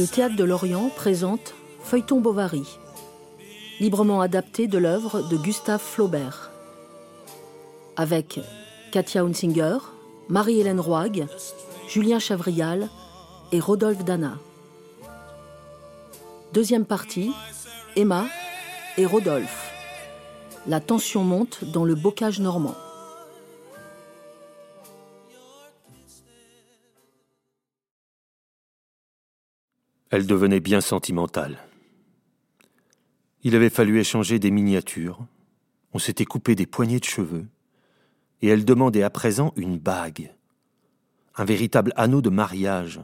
Le Théâtre de Lorient présente Feuilleton Bovary, librement adapté de l'œuvre de Gustave Flaubert, avec Katia Hunsinger, Marie-Hélène Roig, Julien Chavrial et Rodolphe Dana. Deuxième partie, Emma et Rodolphe. La tension monte dans le bocage normand. Elle devenait bien sentimentale. Il avait fallu échanger des miniatures, on s'était coupé des poignées de cheveux, et elle demandait à présent une bague, un véritable anneau de mariage,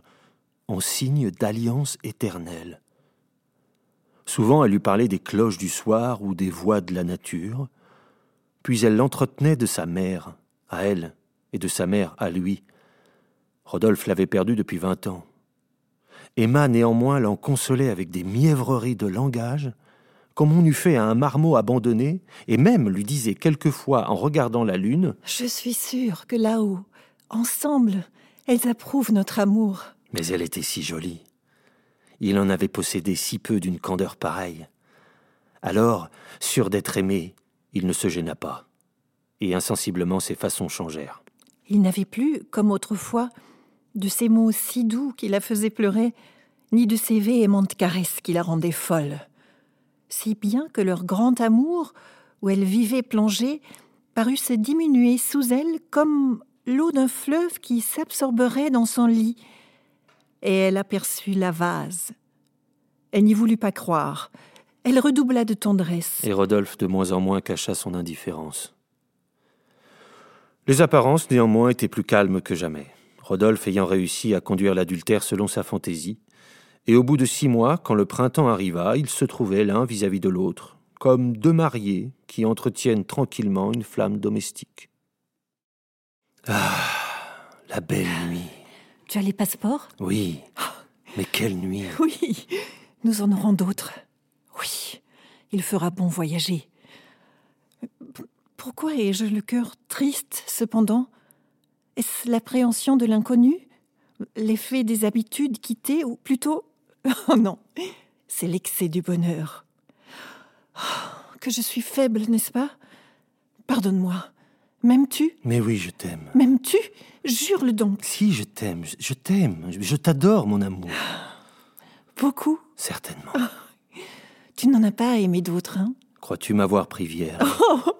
en signe d'alliance éternelle. Souvent elle lui parlait des cloches du soir ou des voix de la nature, puis elle l'entretenait de sa mère, à elle, et de sa mère à lui. Rodolphe l'avait perdu depuis vingt ans. Emma néanmoins l'en consolait avec des mièvreries de langage, comme on eût fait à un marmot abandonné, et même lui disait quelquefois en regardant la lune Je suis sûre que là-haut, ensemble, elles approuvent notre amour. Mais elle était si jolie. Il en avait possédé si peu d'une candeur pareille. Alors, sûr d'être aimé, il ne se gêna pas. Et insensiblement ses façons changèrent. Il n'avait plus, comme autrefois, de ces mots si doux qui la faisaient pleurer, ni de ces véhémentes caresses qui la rendaient folle. Si bien que leur grand amour, où elle vivait plongée, parut se diminuer sous elle comme l'eau d'un fleuve qui s'absorberait dans son lit. Et elle aperçut la vase. Elle n'y voulut pas croire. Elle redoubla de tendresse. Et Rodolphe de moins en moins cacha son indifférence. Les apparences, néanmoins, étaient plus calmes que jamais. Rodolphe ayant réussi à conduire l'adultère selon sa fantaisie, et au bout de six mois, quand le printemps arriva, ils se trouvaient l'un vis-à-vis de l'autre, comme deux mariés qui entretiennent tranquillement une flamme domestique. Ah, la belle nuit. Tu as les passeports? Oui. Mais quelle nuit Oui, nous en aurons d'autres. Oui, il fera bon voyager. Pourquoi ai-je le cœur triste, cependant? Est-ce l'appréhension de l'inconnu? L'effet des habitudes quittées Ou plutôt... Oh non, c'est l'excès du bonheur. Oh, que je suis faible, n'est-ce pas? Pardonne-moi. M'aimes-tu? Mais oui, je t'aime. M'aimes-tu? Jure-le donc. Si, je t'aime, je t'aime, je t'adore, mon amour. Beaucoup Certainement. Oh, tu n'en as pas aimé d'autres, hein? Crois-tu m'avoir pris vierge oh,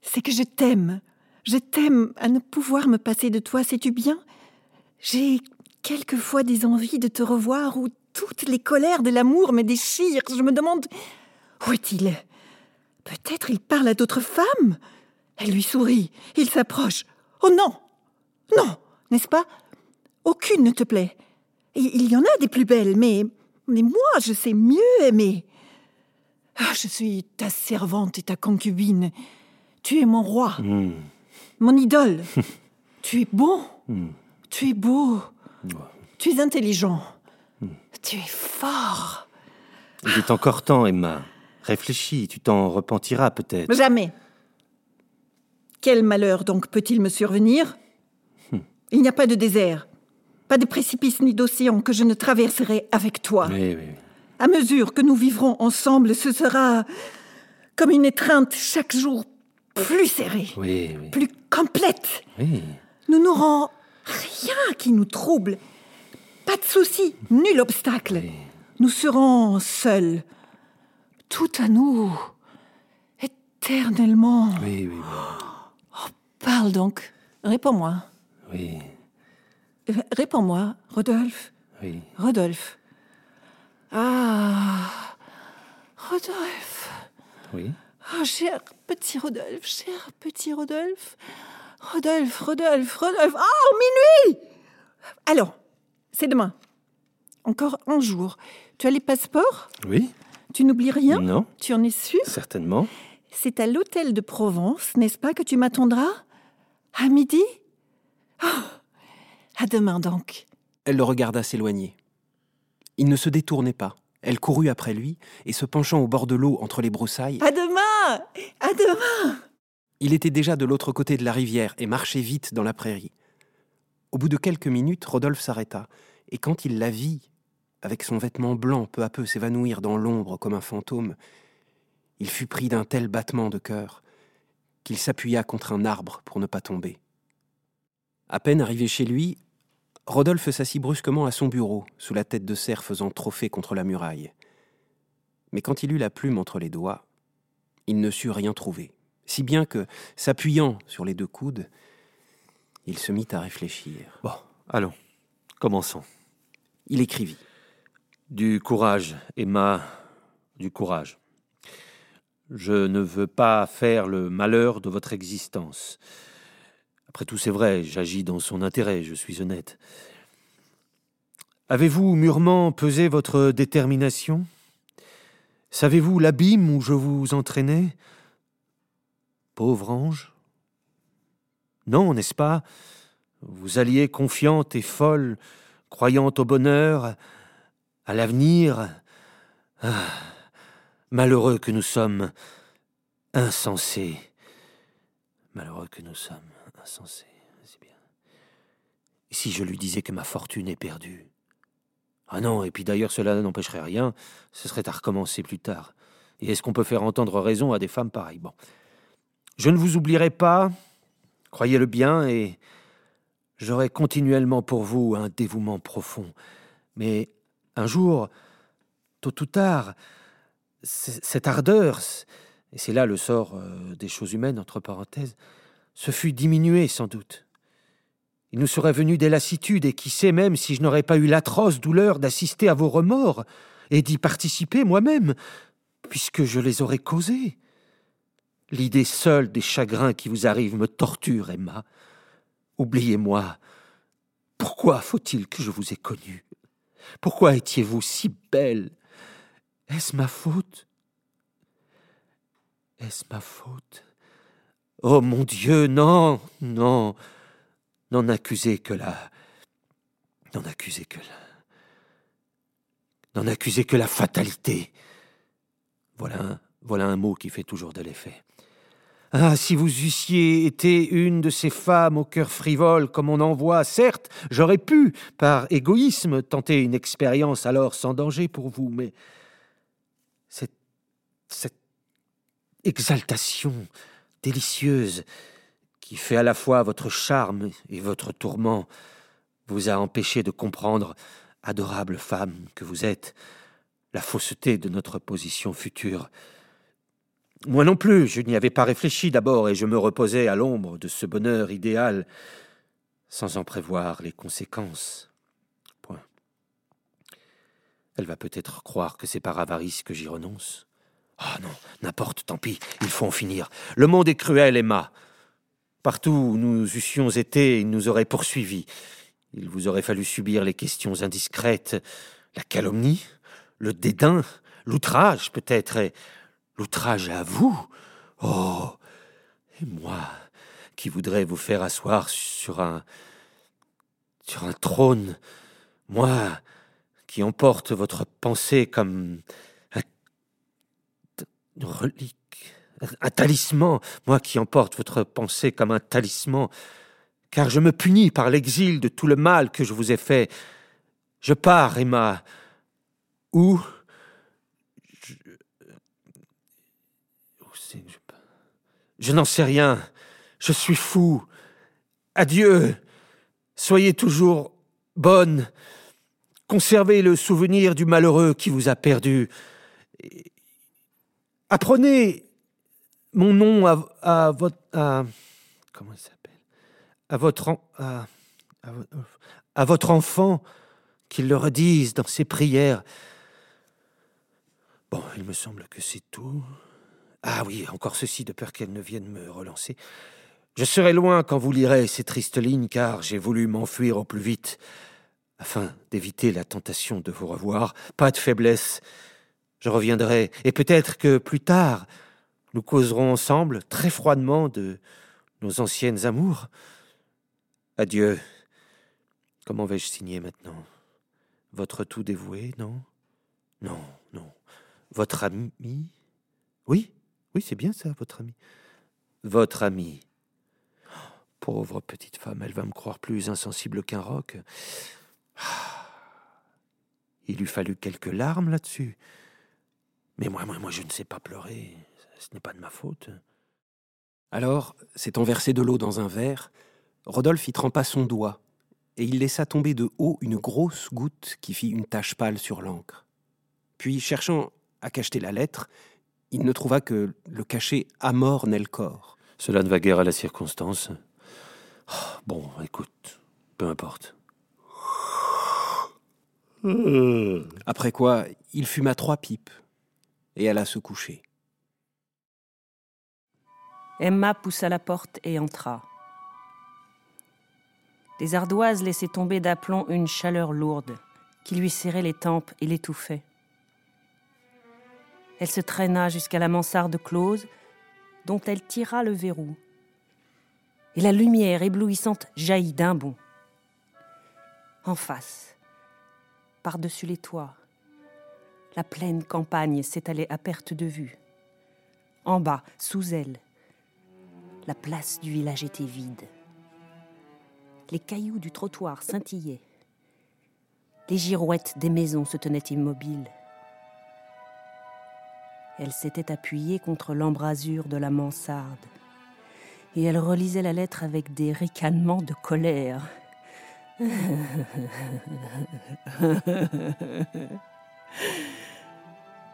C'est que je t'aime. Je t'aime à ne pouvoir me passer de toi, sais-tu bien? J'ai quelquefois des envies de te revoir où toutes les colères de l'amour me déchirent. Je me demande où est-il? Peut-être il parle à d'autres femmes? Elle lui sourit, il s'approche. Oh non Non, n'est-ce pas? Aucune ne te plaît. Il y en a des plus belles, mais, mais moi, je sais mieux aimer. Ah, je suis ta servante et ta concubine. Tu es mon roi. Hmm. Mon idole. tu es bon. Tu es beau. Tu es intelligent. Tu es fort. Il est encore temps, Emma. Réfléchis, tu t'en repentiras peut-être. Jamais. Quel malheur donc peut-il me survenir? Il n'y a pas de désert, pas de précipice ni d'océan que je ne traverserai avec toi. Oui, oui. À mesure que nous vivrons ensemble, ce sera comme une étreinte chaque jour plus serrée, Oui, oui. plus complète. Oui. Nous n'aurons rien qui nous trouble. Pas de souci, nul obstacle. Nous serons seuls. Tout à nous. Éternellement. Oui, oui, Parle donc. Réponds-moi. oui. Euh, Réponds-moi, Rodolphe. Oui. Rodolphe. Ah. Rodolphe. Oui. Oh, cher petit Rodolphe, cher petit Rodolphe. Rodolphe, Rodolphe, Rodolphe. Oh, minuit Alors, c'est demain. Encore un jour. Tu as les passeports? Oui. Tu n'oublies rien? Non. Tu en es sûr? Certainement. C'est à l'hôtel de Provence, n'est-ce pas, que tu m'attendras? À midi? Oh, À demain donc. Elle le regarda s'éloigner. Il ne se détournait pas. Elle courut après lui et se penchant au bord de l'eau entre les broussailles, À demain À demain il était déjà de l'autre côté de la rivière et marchait vite dans la prairie. Au bout de quelques minutes, Rodolphe s'arrêta, et quand il la vit, avec son vêtement blanc peu à peu s'évanouir dans l'ombre comme un fantôme, il fut pris d'un tel battement de cœur qu'il s'appuya contre un arbre pour ne pas tomber. À peine arrivé chez lui, Rodolphe s'assit brusquement à son bureau, sous la tête de cerf faisant trophée contre la muraille. Mais quand il eut la plume entre les doigts, il ne sut rien trouver, si bien que, s'appuyant sur les deux coudes, il se mit à réfléchir. Bon, allons, commençons. Il écrivit. Du courage, Emma, du courage. Je ne veux pas faire le malheur de votre existence. Après tout, c'est vrai, j'agis dans son intérêt, je suis honnête. Avez-vous mûrement pesé votre détermination? Savez-vous l'abîme où je vous entraînais? Pauvre ange Non, n'est-ce pas? Vous alliez confiante et folle, croyant au bonheur, à l'avenir. Ah, malheureux que nous sommes, insensés. Malheureux que nous sommes, insensés, c'est bien. Si je lui disais que ma fortune est perdue? Ah non, et puis d'ailleurs cela n'empêcherait rien, ce serait à recommencer plus tard. Et est-ce qu'on peut faire entendre raison à des femmes pareilles? Bon. Je ne vous oublierai pas, croyez-le bien, et j'aurai continuellement pour vous un dévouement profond. Mais un jour, tôt ou tard, cette ardeur, et c'est là le sort euh, des choses humaines, entre parenthèses, se fut diminuée sans doute. Il nous serait venu des lassitudes, et qui sait même si je n'aurais pas eu l'atroce douleur d'assister à vos remords et d'y participer moi-même, puisque je les aurais causés. L'idée seule des chagrins qui vous arrivent me torture, Emma. Oubliez-moi. Pourquoi faut-il que je vous ai connue? Pourquoi étiez-vous si belle? Est-ce ma faute? Est-ce ma faute? Oh mon Dieu, non, non, n'en accusez que la. N'en accusez que la. N'en accusez que la fatalité. Voilà un mot qui fait toujours de l'effet. Ah, si vous eussiez été une de ces femmes au cœur frivole comme on en voit, certes, j'aurais pu, par égoïsme, tenter une expérience alors sans danger pour vous, mais cette, cette exaltation délicieuse qui fait à la fois votre charme et votre tourment vous a empêché de comprendre, adorable femme que vous êtes, la fausseté de notre position future. Moi non plus, je n'y avais pas réfléchi d'abord, et je me reposais à l'ombre de ce bonheur idéal, sans en prévoir les conséquences. Point. Elle va peut-être croire que c'est par avarice que j'y renonce. Ah non, n'importe, tant pis, il faut en finir. Le monde est cruel, Emma. Partout où nous eussions été, il nous aurait poursuivis. Il vous aurait fallu subir les questions indiscrètes, la calomnie, le dédain, l'outrage peut-être, et L'outrage à vous Oh Et moi, qui voudrais vous faire asseoir sur un. sur un trône, moi, qui emporte votre pensée comme un, relique, un talisman, moi qui emporte votre pensée comme un talisman, car je me punis par l'exil de tout le mal que je vous ai fait. Je pars, Emma. Où? Je n'en sais rien. Je suis fou. Adieu. Soyez toujours bonne. Conservez le souvenir du malheureux qui vous a perdu. Apprenez mon nom à, votre comment il s'appelle? À votre à, à votre enfant qu'il le redise dans ses prières. Bon, il me semble que c'est tout. Ah oui, encore ceci, de peur qu'elle ne vienne me relancer. Je serai loin quand vous lirez ces tristes lignes, car j'ai voulu m'enfuir au plus vite, afin d'éviter la tentation de vous revoir. Pas de faiblesse. Je reviendrai, et peut-être que plus tard, nous causerons ensemble, très froidement, de nos anciennes amours. Adieu. Comment vais-je signer maintenant? Votre tout dévoué, non? Non, non. Votre ami? Oui oui, c'est bien ça, votre ami. Votre ami. Pauvre petite femme, elle va me croire plus insensible qu'un roc. Il eût fallu quelques larmes là-dessus. Mais moi, moi, moi, je ne sais pas pleurer. Ce n'est pas de ma faute. Alors, s'étant versé de l'eau dans un verre, Rodolphe y trempa son doigt, et il laissa tomber de haut une grosse goutte qui fit une tache pâle sur l'encre. Puis, cherchant à cacheter la lettre, il ne trouva que le cachet Amor nel corps. Cela ne va guère à la circonstance. Oh, bon, écoute, peu importe. Après quoi, il fuma trois pipes et alla se coucher. Emma poussa la porte et entra. Les ardoises laissaient tomber d'aplomb une chaleur lourde qui lui serrait les tempes et l'étouffait. Elle se traîna jusqu'à la mansarde close, dont elle tira le verrou. Et la lumière éblouissante jaillit d'un bond. En face, par-dessus les toits, la pleine campagne s'étalait à perte de vue. En bas, sous elle, la place du village était vide. Les cailloux du trottoir scintillaient. Les girouettes des maisons se tenaient immobiles. Elle s'était appuyée contre l'embrasure de la mansarde et elle relisait la lettre avec des ricanements de colère.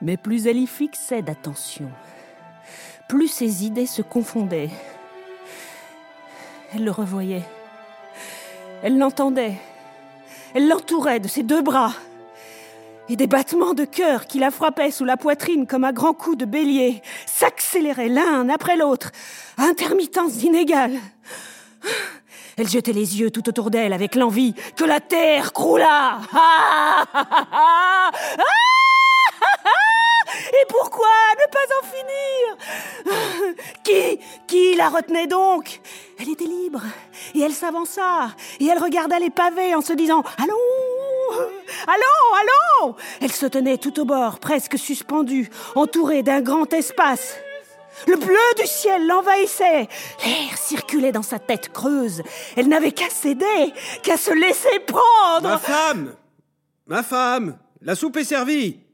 Mais plus elle y fixait d'attention, plus ses idées se confondaient. Elle le revoyait. Elle l'entendait. Elle l'entourait de ses deux bras. Et des battements de cœur qui la frappaient sous la poitrine comme un grand coup de bélier s'accéléraient l'un après l'autre, à intermittence inégale. Elle jetait les yeux tout autour d'elle avec l'envie que la terre croulât. Ah, ah, ah, pourquoi ne pas en finir Qui Qui la retenait donc Elle était libre, et elle s'avança, et elle regarda les pavés en se disant Allons Allons Allons Elle se tenait tout au bord, presque suspendue, entourée d'un grand espace. Le bleu du ciel l'envahissait. L'air circulait dans sa tête creuse. Elle n'avait qu'à céder, qu'à se laisser prendre. Ma femme Ma femme La soupe est servie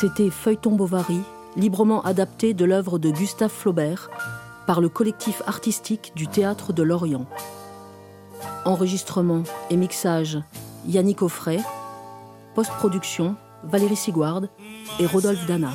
C'était Feuilleton Bovary, librement adapté de l'œuvre de Gustave Flaubert par le collectif artistique du Théâtre de Lorient. Enregistrement et mixage Yannick Offray. Post-production Valérie Sigouard et Rodolphe Dana.